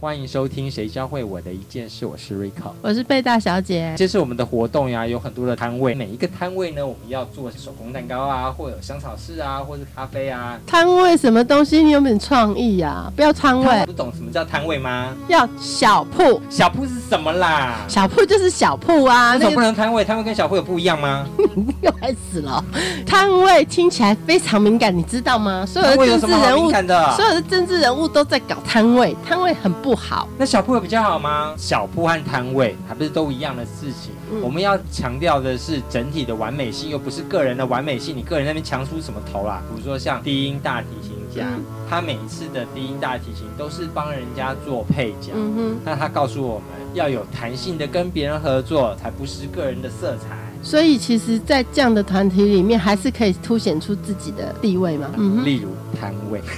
欢迎收听《谁教会我的一件事》，我是 Rico。我是贝大小姐。这是我们的活动呀，有很多的摊位，每一个摊位呢，我们要做手工蛋糕啊，或者有香草式啊，或者是咖啡啊。摊位什么东西？你有点创意呀！不要摊位，不懂什么叫摊位吗？要小铺。小铺是什么啦？小铺就是小铺啊。那不能摊位？摊位跟小铺有不一样吗？又开始了。摊位听起来非常敏感，你知道吗？所有的政治人物，所有的政治人物都在搞摊位，摊位很不。不好，那小铺有比较好吗？小铺和摊位还不是都一样的事情。我们要强调的是整体的完美性，又不是个人的完美性。你个人那边强出什么头啦？比如说像低音大提琴家，他每一次的低音大提琴都是帮人家做配角。嗯哼，那他告诉我们要有弹性的跟别人合作，才不失个人的色彩。所以，其实，在这样的团体里面，还是可以凸显出自己的地位嘛。嗯，例如摊位。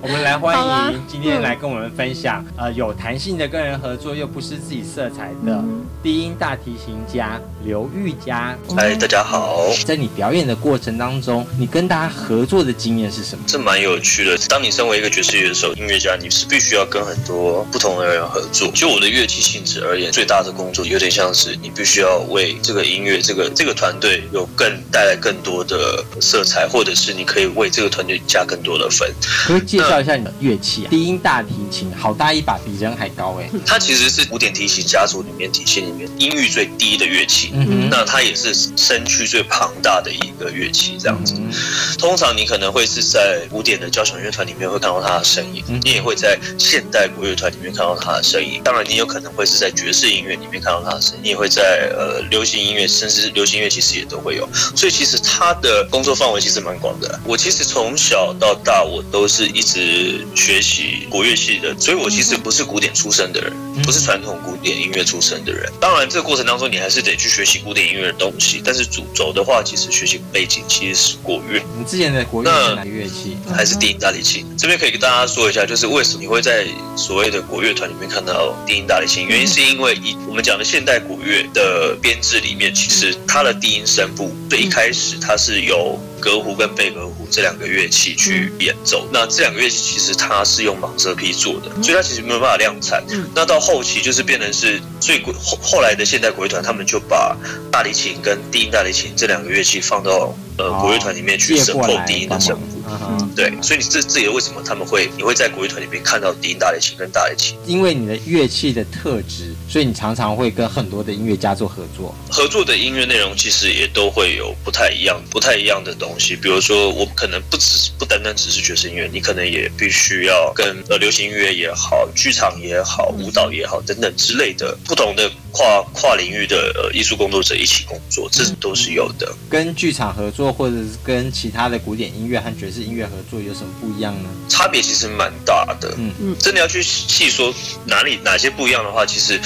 我们来欢迎今天来跟我们分享，呃，有弹性的跟人合作又不失自己色彩的低音大提琴家刘玉佳。嗨，大家好。在你表演的过程当中，你跟大家合作的经验是什么？这蛮有趣的。当你身为一个爵士乐手、音乐家，你是必须要跟很多不同的人合作。就我的乐器性质而言，最大的工作有点像是。你必须要为这个音乐、这个这个团队有更带来更多的色彩，或者是你可以为这个团队加更多的分。可以介绍一下你的乐器啊？低音大提琴，好大一把，比人还高哎！它其实是古典提琴家族里面体系里面音域最低的乐器，嗯那它也是身躯最庞大的一个乐器，这样子。通常你可能会是在古典的交响乐团里面会看到它的身影，你也会在现代国乐团里面看到它的身影。当然，你有可能会是在爵士音乐里面看到它的身影，你也会。在呃流行音乐，甚至流行乐其实也都会有，所以其实他的工作范围其实蛮广的。我其实从小到大，我都是一直学习国乐系的，所以我其实不是古典出身的人，不是传统古典音乐出身的人。当然，这个过程当中你还是得去学习古典音乐的东西，但是主轴的话，其实学习背景其实是国乐。你之前的国乐是哪乐器？还是低音大提琴？这边可以跟大家说一下，就是为什么你会在所谓的国乐团里面看到低音大提琴？原因是因为以我们讲的现代国乐。的编制里面，其实它的低音声部最一开始它是由格胡跟贝格胡这两个乐器去演奏。那这两个乐器其实它是用蟒蛇皮做的，所以它其实没有办法量产。那到后期就是变成是最后后来的现代国乐团，他们就把大提琴跟低音大提琴这两个乐器放到呃国乐团里面去声控低音的声部。对，所以你这这也为什么他们会你会在国乐团里面看到低音大提琴跟大提琴？因为你的乐器的特质，所以你常常会跟很多的音乐家做合作。合作的音乐内容其实也都会有不太一样、不太一样的东西。比如说，我可能不只不单单只是爵士音乐，你可能也必须要跟呃流行音乐也好、剧场也好、舞蹈也好等等之类的不同的跨跨领域的呃艺术工作者一起工作，这都是有的。跟剧场合作，或者是跟其他的古典音乐和爵士音乐合作，有什么不一样呢？差别其实蛮大的。嗯嗯，真的要去细说哪里哪些不一样的话，其实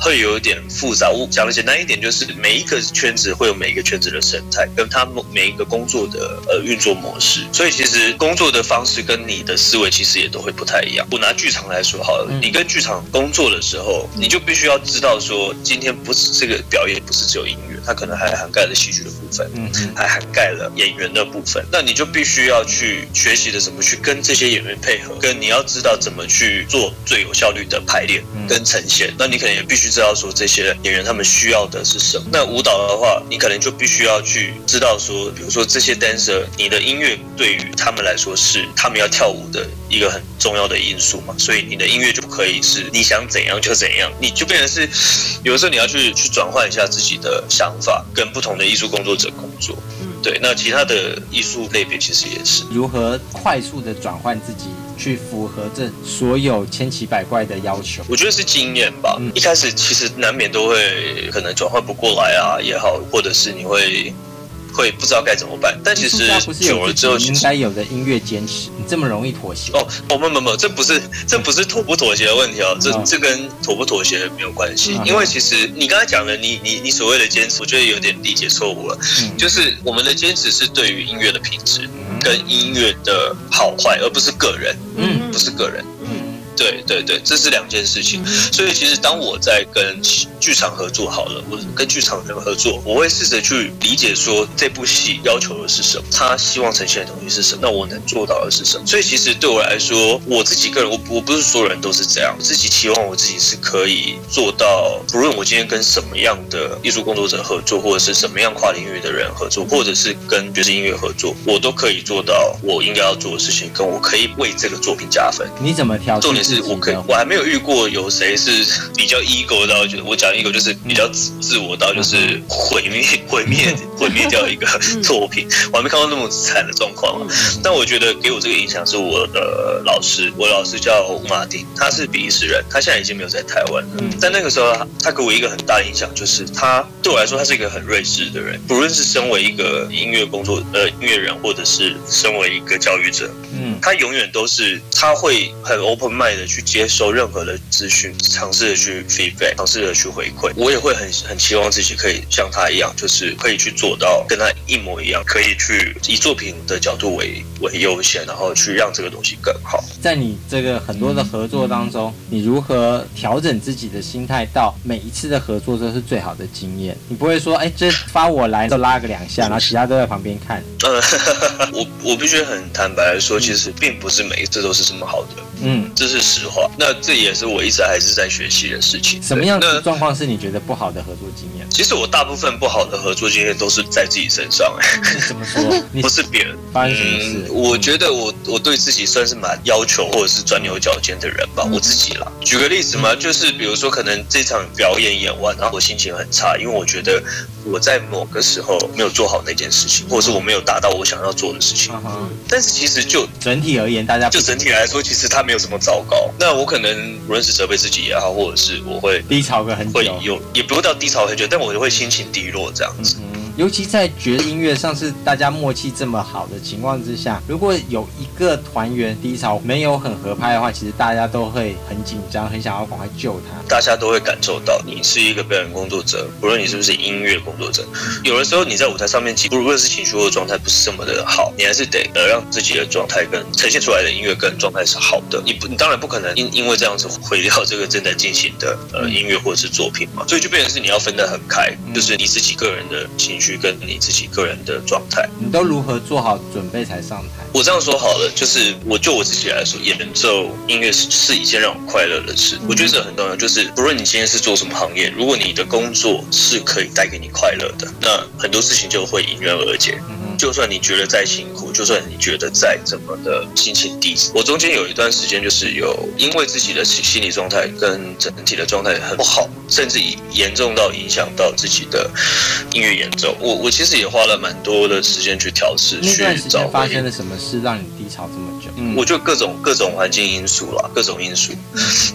会有一点复杂。我讲的简单一点，就是每一个圈子会有每一个圈子的生态，跟他们每一个工作的呃运作模式。所以其实工作的方式跟你的思维其实也都会不太一样。我拿剧场来说好了，你跟剧场工作的时候，你就必须要知道说，今天不是这个表演，不是只有音乐，它可能还涵盖了戏剧的部分，嗯，还涵盖了演员的部分。那你就必须要去学习的怎么去跟这些演员配合，跟你要知道怎么去做最有效率的排练跟呈现。那你可能也必须知道说这些演员他们需要的是什么。那舞蹈的话，你可能就必须要去知道说，比如说这些 dancer，你的音乐对于他们来说是他们要跳舞的一个很重要的因素嘛。所以你的音乐就不可以是你想怎样就怎样，你就变成是有的时候你要去去转换一下自己的想法，跟不同的艺术工作者工作。嗯对，那其他的艺术类别其实也是如何快速的转换自己，去符合这所有千奇百怪的要求。我觉得是经验吧。一开始其实难免都会可能转换不过来啊，也好，或者是你会会不知道该怎么办。但其实久了之后，应该有的音乐坚持，你这么容易妥协？哦，哦，不不不，这不是这不是妥不妥协的问题哦，这这跟妥不妥协没有关系。因为其实你刚才讲的，你你你所谓的坚持，我觉得有点理解错误了。就是我们的坚持是对于音乐的品质跟音乐的好坏，而不是个人，嗯，不是个人。对对对，这是两件事情。所以其实当我在跟剧场合作好了，我跟剧场人合作，我会试着去理解说这部戏要求的是什么，他希望呈现的东西是什么，那我能做到的是什么。所以其实对我来说，我自己个人，我我不是所有人都是这样，我自己期望我自己是可以做到，不论我今天跟什么样的艺术工作者合作，或者是什么样跨领域的人合作，或者是跟爵士音乐合作，我都可以做到我应该要做的事情，跟我可以为这个作品加分。你怎么挑？重点是。我可以，我还没有遇过有谁是 比较 ego 到，觉得我讲 ego 就是比较自自我到，就是毁灭毁灭 毁灭掉一个 作品，我还没看到那么惨的状况。但我觉得给我这个影响是我的老师，我老师叫马丁，他是比利时人，他现在已经没有在台湾了。但那个时候，他给我一个很大的影响，就是他对我来说，他是一个很睿智的人。不论是身为一个音乐工作呃音乐人，或者是身为一个教育者，嗯，他永远都是他会很 open mind 的去接收任何的资讯，尝试的去 feedback，尝试的去回馈。我也会很很期望自己可以像他一样，就是可以去做到跟他一模一样，可以去以作品的角度为为优先，然后去让这个东西更好。在你这个很多的合作当中，你如何调整自己的心态，到每一次的合作都是最好的经验？你不会说，哎，这发我来就拉个两下，然后其他都在旁边看。呃，我我必须很坦白的说，其实并不是每一次都是这么好的。嗯，这是实话。那这也是我一直还是在学习的事情。什么样的状况是你觉得不好的合作经验？其实我大部分不好的合作经验都是在自己身上。哎，怎么说？不是别人发生什么事？我觉得我我对自己算是蛮要求或者是钻牛角尖的人吧。我自己啦，举个例子嘛，就是比如说可能这场表演演完，然后我心情很差，因为我觉得我在某个时候没有做好那件事情，或者是我没有达到我想要做的事情。但是其实就整体而言，大家就整体来说，其实他没有什么糟糕。那我可能无论是责备自己也好，或者是我会低潮个很久，会有也不会到低潮很久，但我就会心情低落这样子。尤其在爵士音乐上是大家默契这么好的情况之下，如果有一个团员低潮没有很合拍的话，其实大家都会很紧张，很想要赶快救他。大家都会感受到，你是一个表演工作者，不论你是不是音乐工作者，有的时候你在舞台上面，无论是情绪或状态不是这么的好，你还是得呃让自己的状态跟呈现出来的音乐跟状态是好的。你不，你当然不可能因因为这样子毁掉这个正在进行的呃音乐或者是作品嘛，所以就变成是你要分得很开，就是你自己个人的情。去跟你自己个人的状态，你都如何做好准备才上台？我这样说好了，就是我就我自己来说，演奏音乐是是一件让我快乐的事。我觉得这很重要，就是不论你今天是做什么行业，如果你的工作是可以带给你快乐的，那很多事情就会迎刃而解。就算你觉得再辛苦，就算你觉得再怎么的心情低，我中间有一段时间就是有因为自己的心心理状态跟整体的状态很不好，甚至严重到影响到自己的音乐演奏。我我其实也花了蛮多的时间去调试，去找发生了什么事让你低潮这么久？嗯，我就各种各种环境因素啦，各种因素。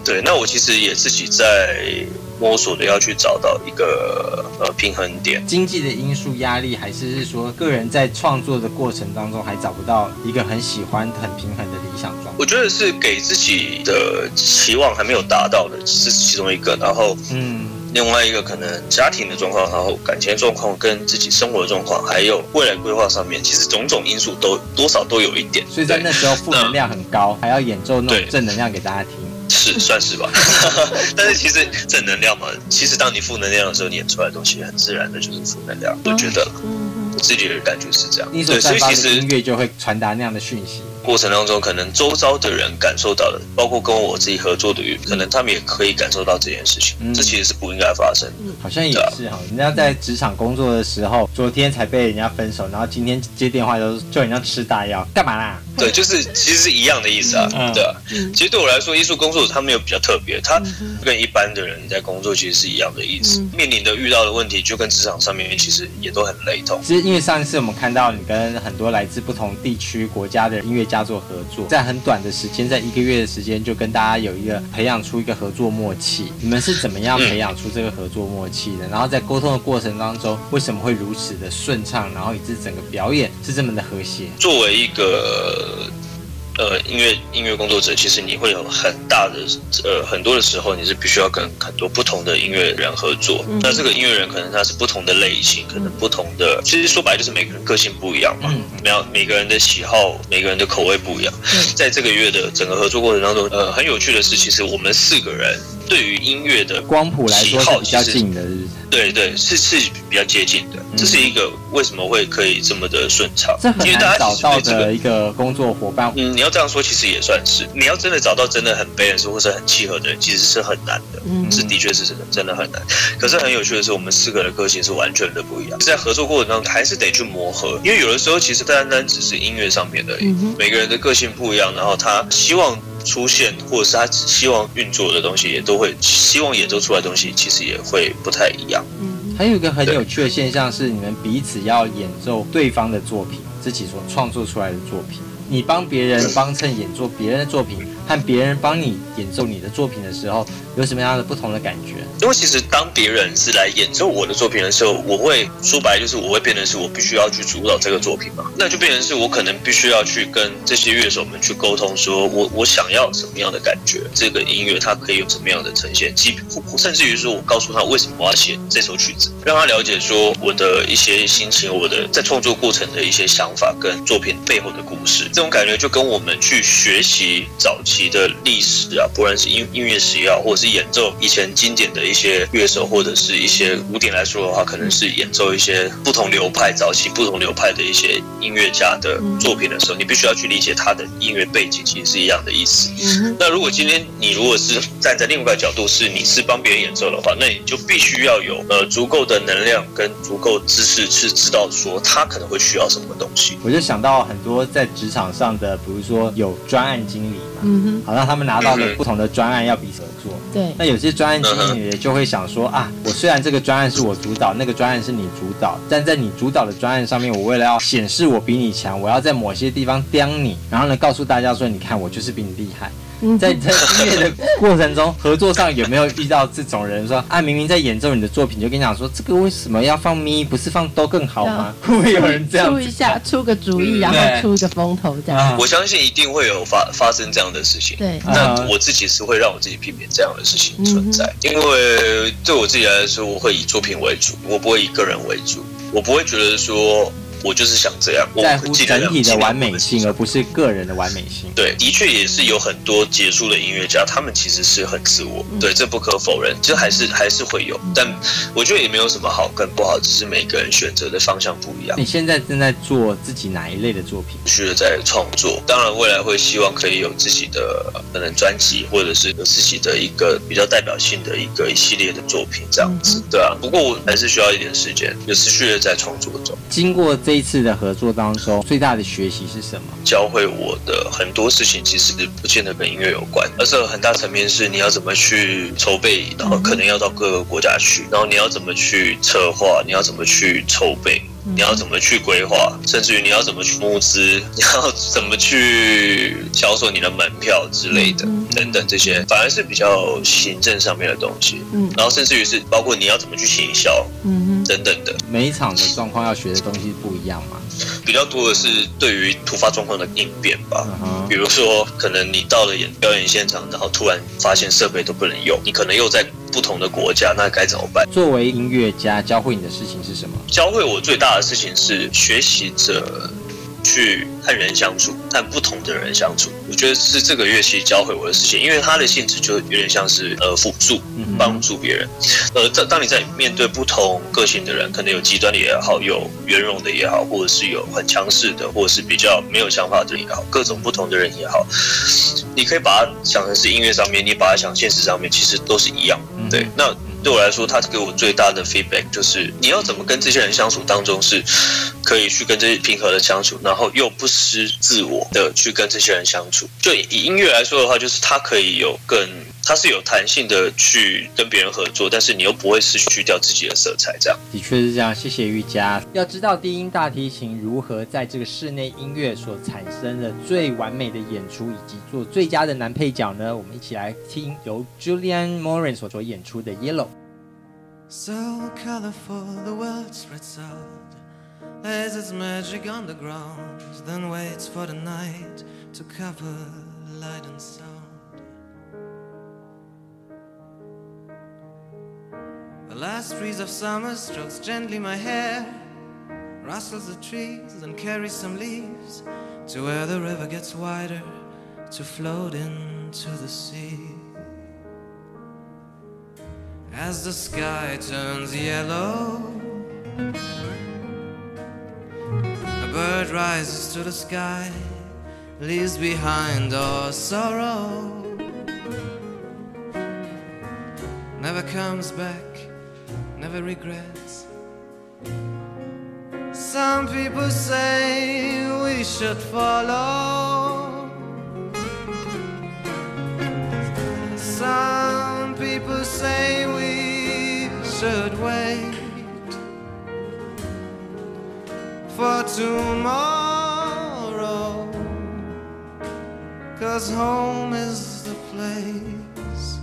对，那我其实也自己在。摸索的要去找到一个呃平衡点，经济的因素压力，还是是说个人在创作的过程当中还找不到一个很喜欢很平衡的理想状态。我觉得是给自己的期望还没有达到的是其中一个，然后嗯，另外一个可能家庭的状况，然后感情状况跟自己生活的状况，还有未来规划上面，其实种种因素都多少都有一点。所以在那时候负能量很高，还要演奏那种正能量给大家听。是算是吧，但是其实正能量嘛，其实当你负能量的时候，你演出来的东西很自然的就是负能量。我觉得，我自己的感觉是这样。你，所散发的音乐就会传达那样的讯息。过程当中，可能周遭的人感受到的，包括跟我自己合作的人，可能他们也可以感受到这件事情。这其实是不应该发生的。好像也是哈，人家在职场工作的时候，昨天才被人家分手，然后今天接电话都就人家吃大药，干嘛啦？对，就是其实是一样的意思啊。对啊，其实对我来说，艺术工作者他没有比较特别，他跟一般的人在工作其实是一样的意思，面临的遇到的问题就跟职场上面其实也都很雷同。其实因为上一次我们看到你跟很多来自不同地区国家的音乐家做合作，在很短的时间，在一个月的时间就跟大家有一个培养出一个合作默契。你们是怎么样培养出这个合作默契的？然后在沟通的过程当中，为什么会如此的顺畅？然后以致整个表演是这么的和谐？作为一个。呃，音乐音乐工作者，其实你会有很大的呃很多的时候，你是必须要跟很多不同的音乐人合作。那这个音乐人可能他是不同的类型，可能不同的，其实说白就是每个人个性不一样嘛，每每个人的喜好，每个人的口味不一样。在这个月的整个合作过程当中，呃，很有趣的是，其实我们四个人。对于音乐的光谱来说是比较近的，对对，是是比较接近的。这是一个为什么会可以这么的顺畅？这很难找到的一个工作伙伴。嗯，你要这样说，其实也算是。你要真的找到真的很 balance 或者很契合的人，其实是很难的。嗯，是的确是真的，真的很难。可是很有趣的是，我们四个的个性是完全的不一样。在合作过程当中，还是得去磨合，因为有的时候其实单单只是音乐上面的，每个人的个性不一样，然后他希望。出现，或者是他希望运作的东西，也都会希望演奏出来的东西，其实也会不太一样。嗯，还有一个很有趣的现象是，你们彼此要演奏对方的作品，自己所创作出来的作品。你帮别人帮衬演奏别人的作品，和别人帮你演奏你的作品的时候，有什么样的不同的感觉？因为其实当别人是来演奏我的作品的时候，我会说白就是我会变成是我必须要去主导这个作品嘛，那就变成是我可能必须要去跟这些乐手们去沟通，说我我想要什么样的感觉，这个音乐它可以有什么样的呈现，即甚至于说我告诉他为什么我要写这首曲子，让他了解说我的一些心情，我的在创作过程的一些想法跟作品背后的故事。这种感觉就跟我们去学习早期的历史啊，不论是音音乐史也好，或者是演奏以前经典的一些乐手，或者是一些古典来说的话，可能是演奏一些不同流派、早期不同流派的一些音乐家的作品的时候，你必须要去理解他的音乐背景，其实是一样的意思。那如果今天你如果是站在另外一个角度，是你是帮别人演奏的话，那你就必须要有呃足够的能量跟足够知识，去知道说他可能会需要什么东西。我就想到很多在职场。上的，比如说有专案经理嘛，嗯哼，好，让他们拿到了不同的专案要彼此合作，对。那有些专案经理就会想说啊，我虽然这个专案是我主导，那个专案是你主导，但在你主导的专案上面，我为了要显示我比你强，我要在某些地方刁你，然后呢，告诉大家说，你看我就是比你厉害。在在音乐的过程中，合作上有没有遇到这种人说啊，明明在演奏你的作品，就跟你讲说，这个为什么要放咪，不是放都更好吗？会不会有人这样出一下，出个主意，然后出一个风头这样？我相信一定会有发发生这样的事情。对，但我自己是会让我自己避免这样的事情存在，因为对我自己来说，我会以作品为主，我不会以个人为主，我不会觉得说。我就是想这样，我在乎整体的完美性，而不是个人的完美性。对，的确也是有很多杰出的音乐家，他们其实是很自我，对，这不可否认，就还是还是会有。但我觉得也没有什么好跟不好，只是每个人选择的方向不一样。你现在正在做自己哪一类的作品？需要在创作，当然未来会希望可以有自己的可能专辑，或者是有自己的一个比较代表性的一个一系列的作品这样子，对啊。不过我还是需要一点时间，有持续的在创作中。经过。这一次的合作当中，最大的学习是什么？教会我的很多事情，其实不见得跟音乐有关，而是很大层面是你要怎么去筹备，然后可能要到各个国家去，然后你要怎么去策划，你要怎么去筹备。你要怎么去规划，甚至于你要怎么去募资，你要怎么去销售你的门票之类的，等等这些，反而是比较行政上面的东西。嗯，然后甚至于是包括你要怎么去行销，嗯等等的。每一场的状况要学的东西不一样嘛？比较多的是对于突发状况的应变吧。比如说，可能你到了演表演现场，然后突然发现设备都不能用，你可能又在。不同的国家，那该怎么办？作为音乐家，教会你的事情是什么？教会我最大的事情是学习者去和人相处，和不同的人相处。我觉得是这个乐器教会我的事情，因为它的性质就有点像是呃辅助，帮助别人。呃，当当你在面对不同个性的人，可能有极端的也好，有圆融的也好，或者是有很强势的，或者是比较没有想法的也好，各种不同的人也好，你可以把它想成是音乐上面，你把它想现实上面，其实都是一样。对，那对我来说，他给我最大的 feedback 就是你要怎么跟这些人相处当中是，可以去跟这些平和的相处，然后又不失自我的去跟这些人相处。就以音乐来说的话，就是它可以有更。它是有弹性的去跟别人合作，但是你又不会失去掉自己的色彩。这样的确是这样。谢谢瑜伽。要知道低音大提琴如何在这个室内音乐所产生的最完美的演出，以及做最佳的男配角呢？我们一起来听由 Julian Morin 所所演出的 Yellow。So colorful the world spreads out. Lays its magic on the ground Then waits for the night to cover light and sound. The last breeze of summer strokes gently my hair Rustles the trees and carries some leaves To where the river gets wider To float into the sea as the sky turns yellow. A bird rises to the sky, leaves behind all sorrow. Never comes back, never regrets. Some people say we should follow. Some people say should wait for tomorrow. Cause home is the place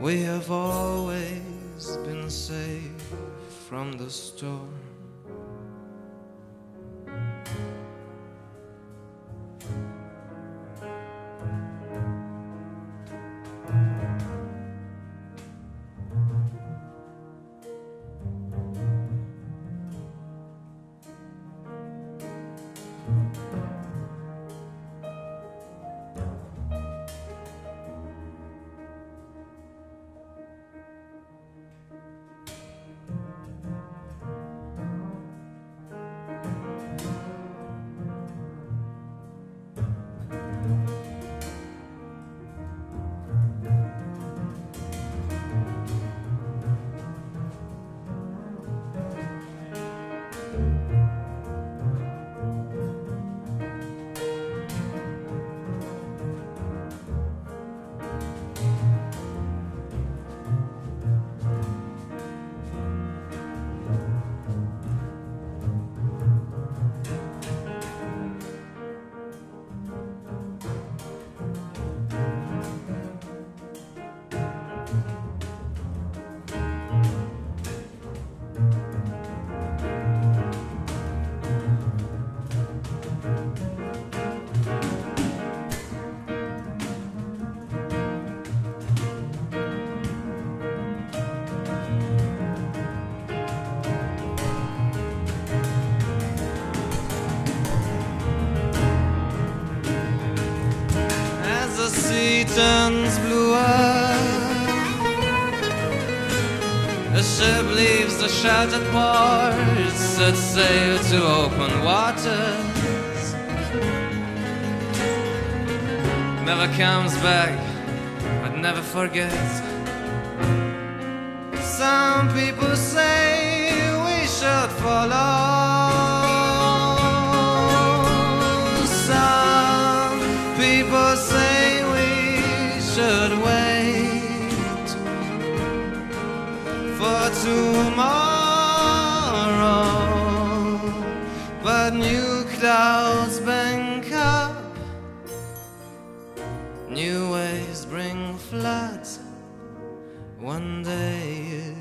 we have always been safe from the storm. Turns bluer. The ship leaves the sheltered port, sets sail to open waters. Never comes back, but never forgets. Some people say we should follow. Tomorrow. But new clouds bank up, new waves bring floods. One day